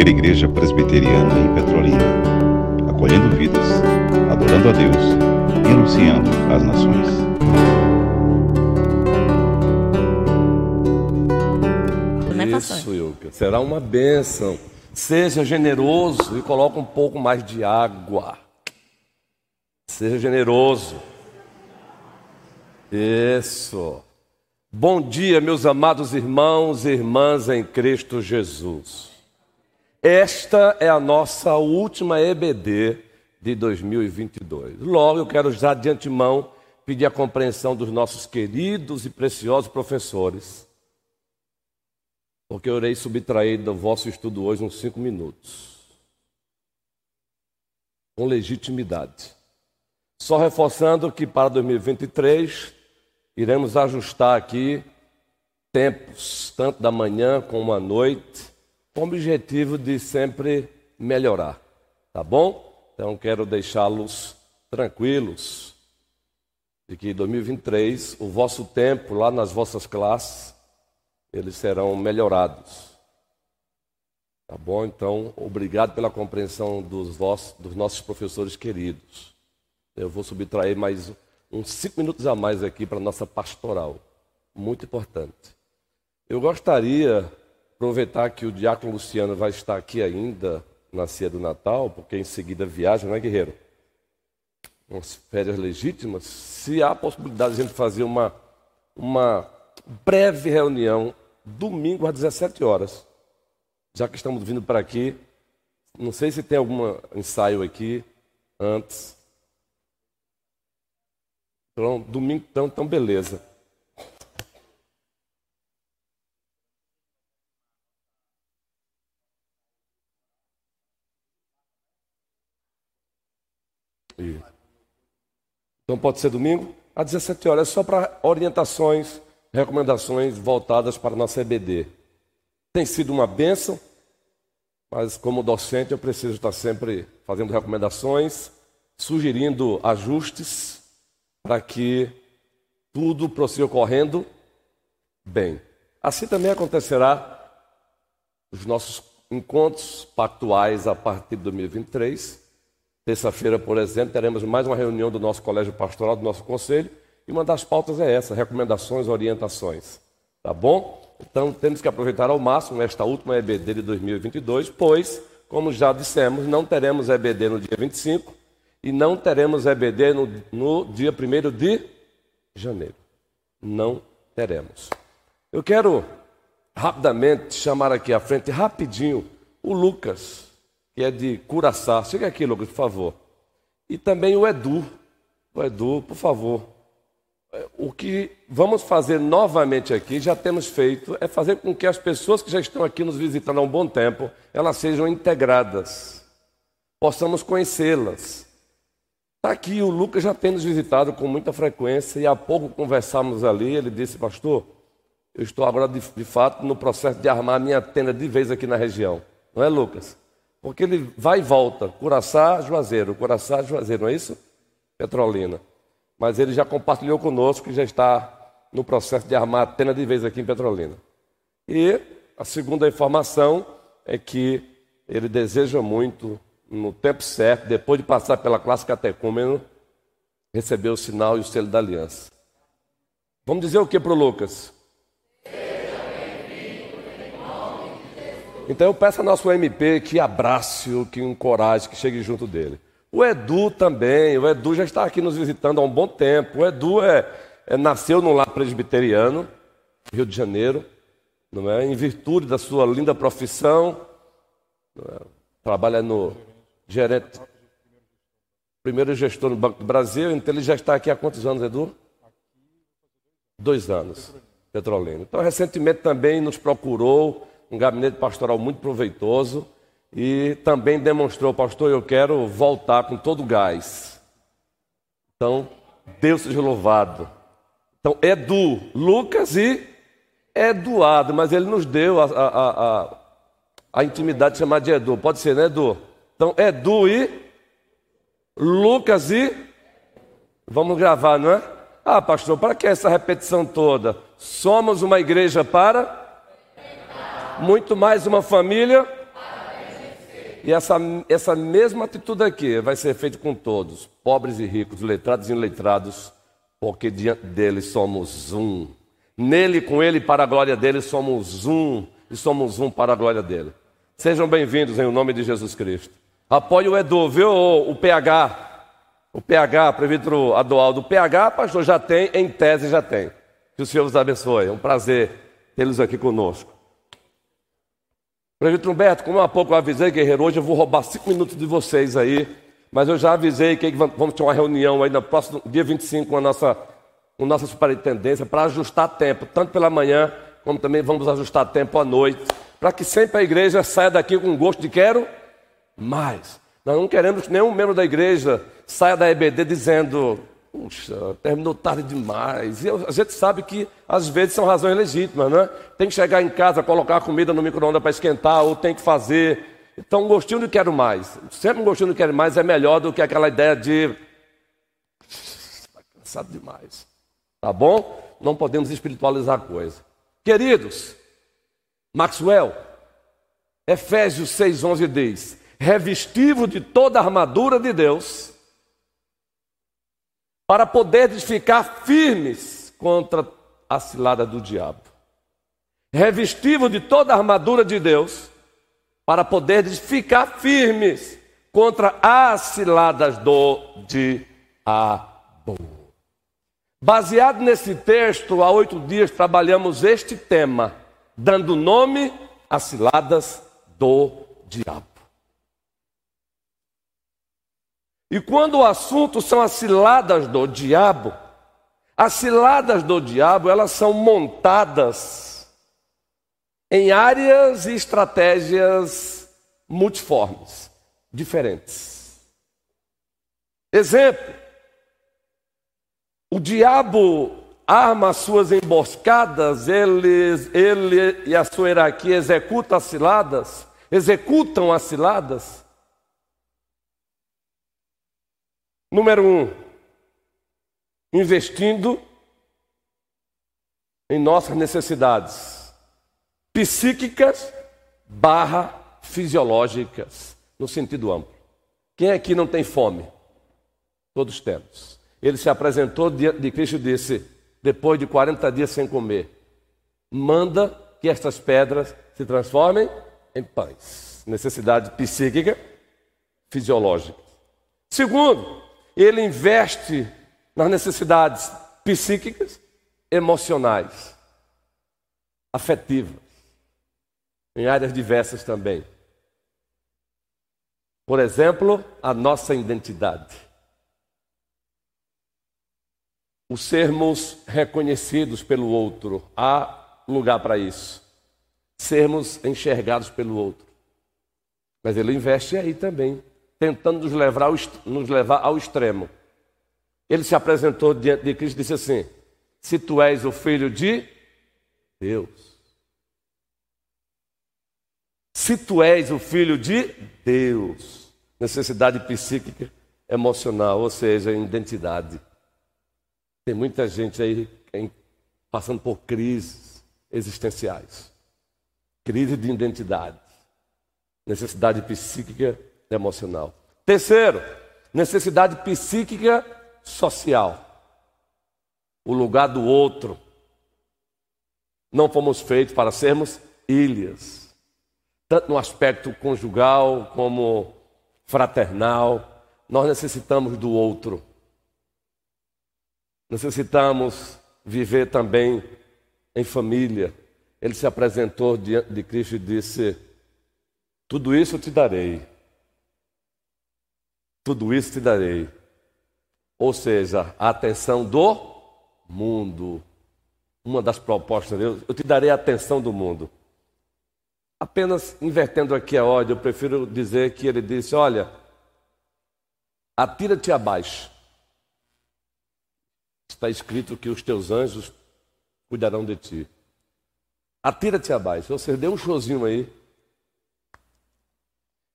primeira igreja presbiteriana em Petrolina, acolhendo vidas, adorando a Deus e anunciando às nações. Isso, Ilka. Será uma bênção. Seja generoso e coloque um pouco mais de água. Seja generoso. Isso. Bom dia, meus amados irmãos e irmãs em Cristo Jesus. Esta é a nossa última EBD de 2022. Logo, eu quero já de antemão pedir a compreensão dos nossos queridos e preciosos professores, porque eu irei subtrair do vosso estudo hoje uns cinco minutos, com legitimidade. Só reforçando que para 2023 iremos ajustar aqui tempos, tanto da manhã como à noite, com o objetivo de sempre melhorar, tá bom? Então quero deixá-los tranquilos de que em 2023 o vosso tempo lá nas vossas classes eles serão melhorados. Tá bom? Então, obrigado pela compreensão dos, vossos, dos nossos professores queridos. Eu vou subtrair mais uns cinco minutos a mais aqui para a nossa pastoral. Muito importante. Eu gostaria, aproveitar que o diácono Luciano vai estar aqui ainda na ceia do Natal, porque em seguida viaja, não é, guerreiro? Umas férias legítimas. Se há a possibilidade de a gente fazer uma, uma breve reunião domingo às 17 horas, já que estamos vindo para aqui, não sei se tem algum ensaio aqui antes. Então, domingo, então, então beleza. Então pode ser domingo, às 17 horas, é só para orientações, recomendações voltadas para a nossa EBD. Tem sido uma bênção, mas como docente eu preciso estar sempre fazendo recomendações, sugerindo ajustes para que tudo prossiga correndo bem. Assim também acontecerá os nossos encontros pactuais a partir de 2023. Terça-feira, por exemplo, teremos mais uma reunião do nosso colégio pastoral, do nosso conselho, e uma das pautas é essa: recomendações, orientações. Tá bom? Então temos que aproveitar ao máximo esta última EBD de 2022, pois, como já dissemos, não teremos EBD no dia 25, e não teremos EBD no, no dia 1 de janeiro. Não teremos. Eu quero rapidamente chamar aqui à frente, rapidinho, o Lucas, que é de Curaçá. Chega aqui, Lucas, por favor. E também o Edu. O Edu, por favor. O que vamos fazer novamente aqui, já temos feito, é fazer com que as pessoas que já estão aqui nos visitando há um bom tempo, elas sejam integradas, possamos conhecê-las, Está aqui, o Lucas já tem nos visitado com muita frequência e há pouco conversamos ali. Ele disse, pastor, eu estou agora de, de fato no processo de armar a minha tenda de vez aqui na região. Não é, Lucas? Porque ele vai e volta, Curaçá, Juazeiro, Curaçá, Juazeiro, não é isso? Petrolina. Mas ele já compartilhou conosco que já está no processo de armar a tenda de vez aqui em Petrolina. E a segunda informação é que ele deseja muito no tempo certo, depois de passar pela classe catecúmeno, recebeu o sinal e o selo da aliança. Vamos dizer o que para o Lucas? Então eu peço ao nosso MP que abrace-o, que encoraje, que chegue junto dele. O Edu também, o Edu já está aqui nos visitando há um bom tempo. O Edu é, é nasceu no lar presbiteriano, Rio de Janeiro, não é? em virtude da sua linda profissão, é? trabalha no gerente, primeiro gestor no Banco do Brasil, então ele já está aqui há quantos anos, Edu? Dois anos, Petrolina. Então, recentemente também nos procurou um gabinete pastoral muito proveitoso e também demonstrou, pastor, eu quero voltar com todo o gás. Então, Deus seja louvado. Então, Edu, Lucas e Eduardo, mas ele nos deu a, a, a, a intimidade de chamar de Edu. Pode ser, né, Edu? Então, Edu e Lucas e. Vamos gravar, não é? Ah, pastor, para que essa repetição toda? Somos uma igreja para. Muito mais uma família. E essa, essa mesma atitude aqui vai ser feita com todos, pobres e ricos, letrados e iletrados, porque diante dele somos um. Nele, com ele, para a glória dele, somos um. E somos um para a glória dele. Sejam bem-vindos em nome de Jesus Cristo. Apoie o Edu, viu? O PH. O PH, prefeito Adualdo. O PH, pastor, já tem, em tese já tem. Que o Senhor os abençoe. É um prazer tê-los aqui conosco. Prefeito Humberto, como há pouco eu avisei, guerreiro, hoje eu vou roubar cinco minutos de vocês aí, mas eu já avisei que vamos ter uma reunião aí no próximo dia 25 com a nossa, com a nossa superintendência para ajustar tempo, tanto pela manhã, como também vamos ajustar tempo à noite, para que sempre a igreja saia daqui com gosto de quero mais. Nós não queremos que nenhum membro da igreja saia da EBD dizendo, Puxa, terminou tarde demais. E a gente sabe que às vezes são razões legítimas, né? Tem que chegar em casa, colocar a comida no micro-ondas para esquentar, ou tem que fazer. Então, gostinho de quero mais. Sempre um gostinho de quero mais é melhor do que aquela ideia de. Está cansado demais. Tá bom? Não podemos espiritualizar a coisa. Queridos, Maxwell, Efésios 6,11 diz: revestivo de toda a armadura de Deus para poderes ficar firmes contra a cilada do diabo. Revestivo de toda a armadura de Deus, para poderes ficar firmes contra as ciladas do diabo. Baseado nesse texto, há oito dias trabalhamos este tema, dando nome às ciladas do diabo. E quando o assunto são as ciladas do diabo, as ciladas do diabo, elas são montadas em áreas e estratégias multiformes, diferentes. Exemplo: o diabo arma as suas emboscadas, ele, ele e a sua hierarquia executam as ciladas, executam as ciladas Número um, investindo em nossas necessidades psíquicas barra fisiológicas, no sentido amplo. Quem aqui não tem fome? Todos temos. Ele se apresentou de Cristo e disse, depois de 40 dias sem comer, manda que estas pedras se transformem em pães. Necessidade psíquica, fisiológica. Segundo, ele investe nas necessidades psíquicas, emocionais, afetivas, em áreas diversas também. Por exemplo, a nossa identidade. O sermos reconhecidos pelo outro, há lugar para isso. Sermos enxergados pelo outro. Mas ele investe aí também tentando nos levar ao, nos levar ao extremo. Ele se apresentou diante de Cristo e disse assim: Se tu és o filho de Deus. Se tu és o filho de Deus. Necessidade psíquica, emocional, ou seja, identidade. Tem muita gente aí passando por crises existenciais. Crise de identidade. Necessidade psíquica emocional. Terceiro, necessidade psíquica social. O lugar do outro. Não fomos feitos para sermos ilhas, tanto no aspecto conjugal como fraternal. Nós necessitamos do outro. Necessitamos viver também em família. Ele se apresentou diante de Cristo e disse: Tudo isso eu te darei tudo isso te darei. Ou seja, a atenção do mundo. Uma das propostas de Deus, eu te darei a atenção do mundo. Apenas invertendo aqui a ordem, eu prefiro dizer que ele disse: Olha, atira-te abaixo. Está escrito que os teus anjos cuidarão de ti. Atira-te abaixo. Você deu um showzinho aí.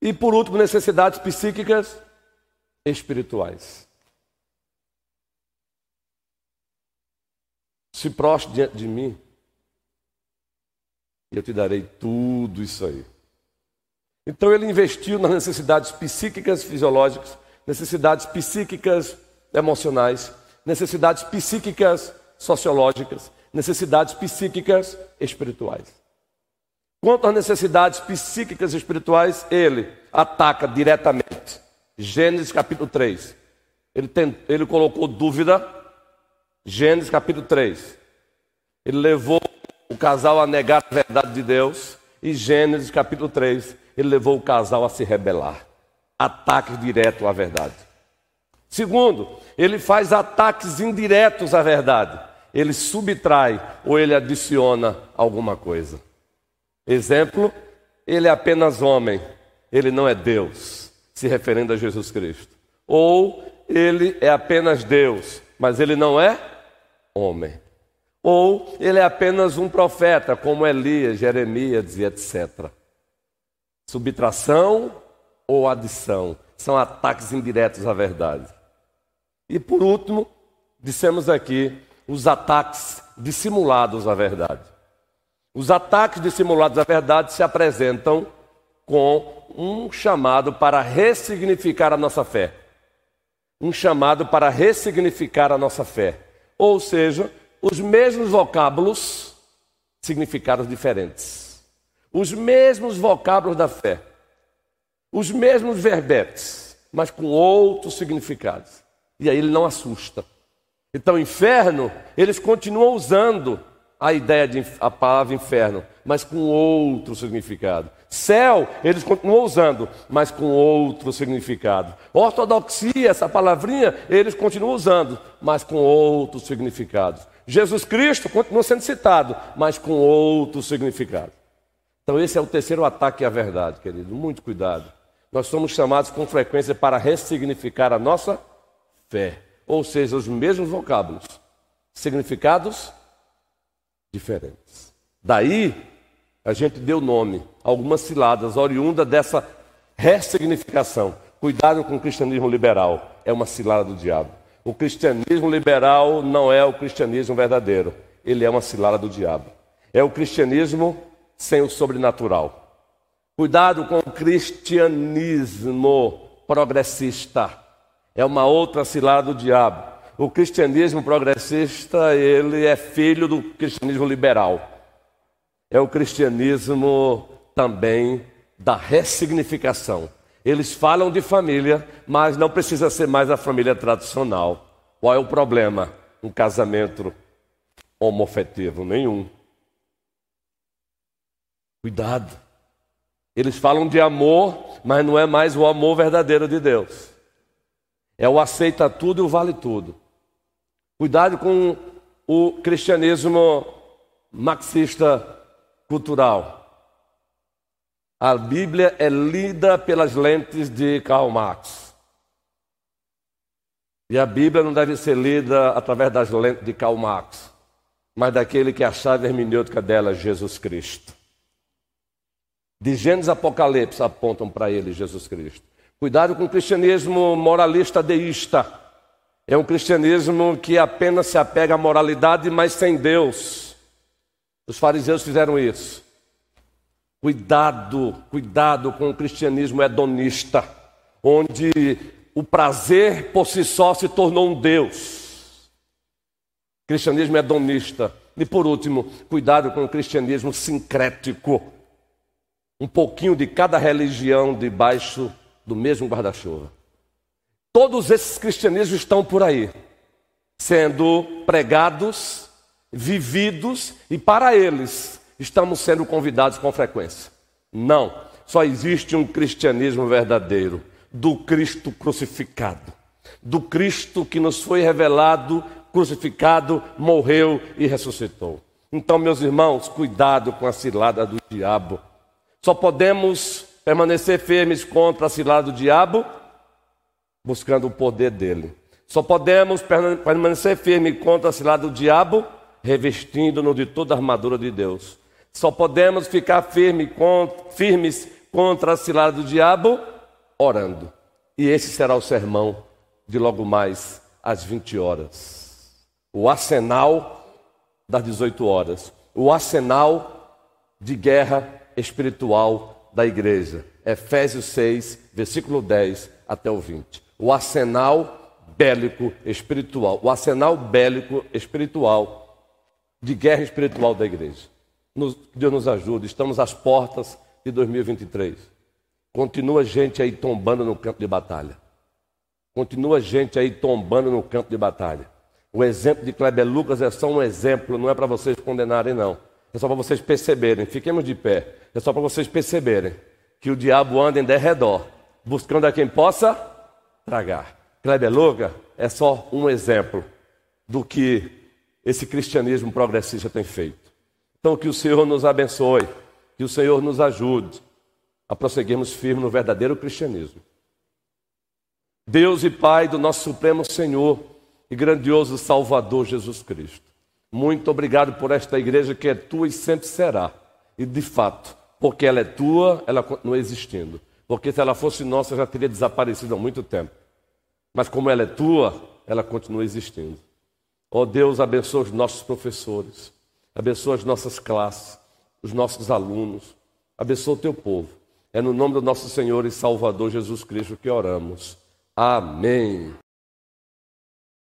E por último, necessidades psíquicas espirituais. Se prostre diante de mim, e eu te darei tudo isso aí. Então ele investiu nas necessidades psíquicas fisiológicas, necessidades psíquicas emocionais, necessidades psíquicas sociológicas, necessidades psíquicas espirituais. Quanto às necessidades psíquicas e espirituais, ele ataca diretamente. Gênesis capítulo 3. Ele, tem, ele colocou dúvida. Gênesis capítulo 3. Ele levou o casal a negar a verdade de Deus. E Gênesis capítulo 3, ele levou o casal a se rebelar. Ataque direto à verdade. Segundo, ele faz ataques indiretos à verdade. Ele subtrai ou ele adiciona alguma coisa. Exemplo, ele é apenas homem, ele não é Deus, se referindo a Jesus Cristo. Ou ele é apenas Deus, mas ele não é homem. Ou ele é apenas um profeta, como Elias, Jeremias e etc. Subtração ou adição são ataques indiretos à verdade. E por último, dissemos aqui os ataques dissimulados à verdade. Os ataques dissimulados à verdade se apresentam com um chamado para ressignificar a nossa fé. Um chamado para ressignificar a nossa fé. Ou seja, os mesmos vocábulos, significados diferentes. Os mesmos vocábulos da fé. Os mesmos verbetes, mas com outros significados. E aí ele não assusta. Então, inferno, eles continuam usando a ideia de a palavra inferno, mas com outro significado. Céu, eles continuam usando, mas com outro significado. Ortodoxia, essa palavrinha, eles continuam usando, mas com outros significados. Jesus Cristo continua sendo citado, mas com outro significado. Então, esse é o terceiro ataque à verdade, querido. Muito cuidado. Nós somos chamados com frequência para ressignificar a nossa fé, ou seja, os mesmos vocábulos, significados diferentes. Daí, a gente deu nome, algumas ciladas oriunda dessa ressignificação. Cuidado com o cristianismo liberal, é uma cilada do diabo. O cristianismo liberal não é o cristianismo verdadeiro, ele é uma cilada do diabo. É o cristianismo sem o sobrenatural. Cuidado com o cristianismo progressista, é uma outra cilada do diabo. O cristianismo progressista, ele é filho do cristianismo liberal. É o cristianismo também da ressignificação. Eles falam de família, mas não precisa ser mais a família tradicional. Qual é o problema? Um casamento homofetivo? Nenhum. Cuidado. Eles falam de amor, mas não é mais o amor verdadeiro de Deus. É o aceita tudo e o vale tudo. Cuidado com o cristianismo marxista cultural. A Bíblia é lida pelas lentes de Karl Marx. E a Bíblia não deve ser lida através das lentes de Karl Marx, mas daquele que é a chave hermenêutica dela, Jesus Cristo. De Gênesis Apocalipse apontam para ele Jesus Cristo. Cuidado com o cristianismo moralista deísta. É um cristianismo que apenas se apega à moralidade, mas sem Deus. Os fariseus fizeram isso. Cuidado, cuidado com o cristianismo hedonista, onde o prazer por si só se tornou um Deus. Cristianismo hedonista. E por último, cuidado com o cristianismo sincrético. Um pouquinho de cada religião debaixo do mesmo guarda-chuva. Todos esses cristianismos estão por aí, sendo pregados, vividos, e para eles estamos sendo convidados com frequência. Não, só existe um cristianismo verdadeiro, do Cristo crucificado, do Cristo que nos foi revelado, crucificado, morreu e ressuscitou. Então, meus irmãos, cuidado com a cilada do diabo. Só podemos permanecer firmes contra a cilada do diabo buscando o poder dele. Só podemos permanecer firmes contra a cilada do diabo revestindo-nos de toda a armadura de Deus. Só podemos ficar firme firmes contra a cilada do diabo orando. E esse será o sermão de logo mais às 20 horas. O arsenal das 18 horas. O arsenal de guerra espiritual da igreja. Efésios 6, versículo 10 até o 20. O arsenal bélico espiritual, o arsenal bélico espiritual, de guerra espiritual da igreja. Nos, Deus nos ajude, estamos às portas de 2023. Continua gente aí tombando no campo de batalha. Continua gente aí tombando no campo de batalha. O exemplo de Kleber Lucas é só um exemplo, não é para vocês condenarem, não. É só para vocês perceberem. Fiquemos de pé. É só para vocês perceberem que o diabo anda em derredor, buscando a quem possa tragar. Kleber Lucas é só um exemplo do que esse cristianismo progressista tem feito. Então, que o Senhor nos abençoe, que o Senhor nos ajude a prosseguirmos firmes no verdadeiro cristianismo. Deus e Pai do nosso Supremo Senhor e grandioso Salvador Jesus Cristo. Muito obrigado por esta igreja que é tua e sempre será. E de fato, porque ela é tua, ela continua existindo. Porque se ela fosse nossa, já teria desaparecido há muito tempo. Mas como ela é tua, ela continua existindo. Ó oh Deus, abençoa os nossos professores, abençoa as nossas classes, os nossos alunos, abençoa o teu povo. É no nome do nosso Senhor e Salvador Jesus Cristo que oramos. Amém.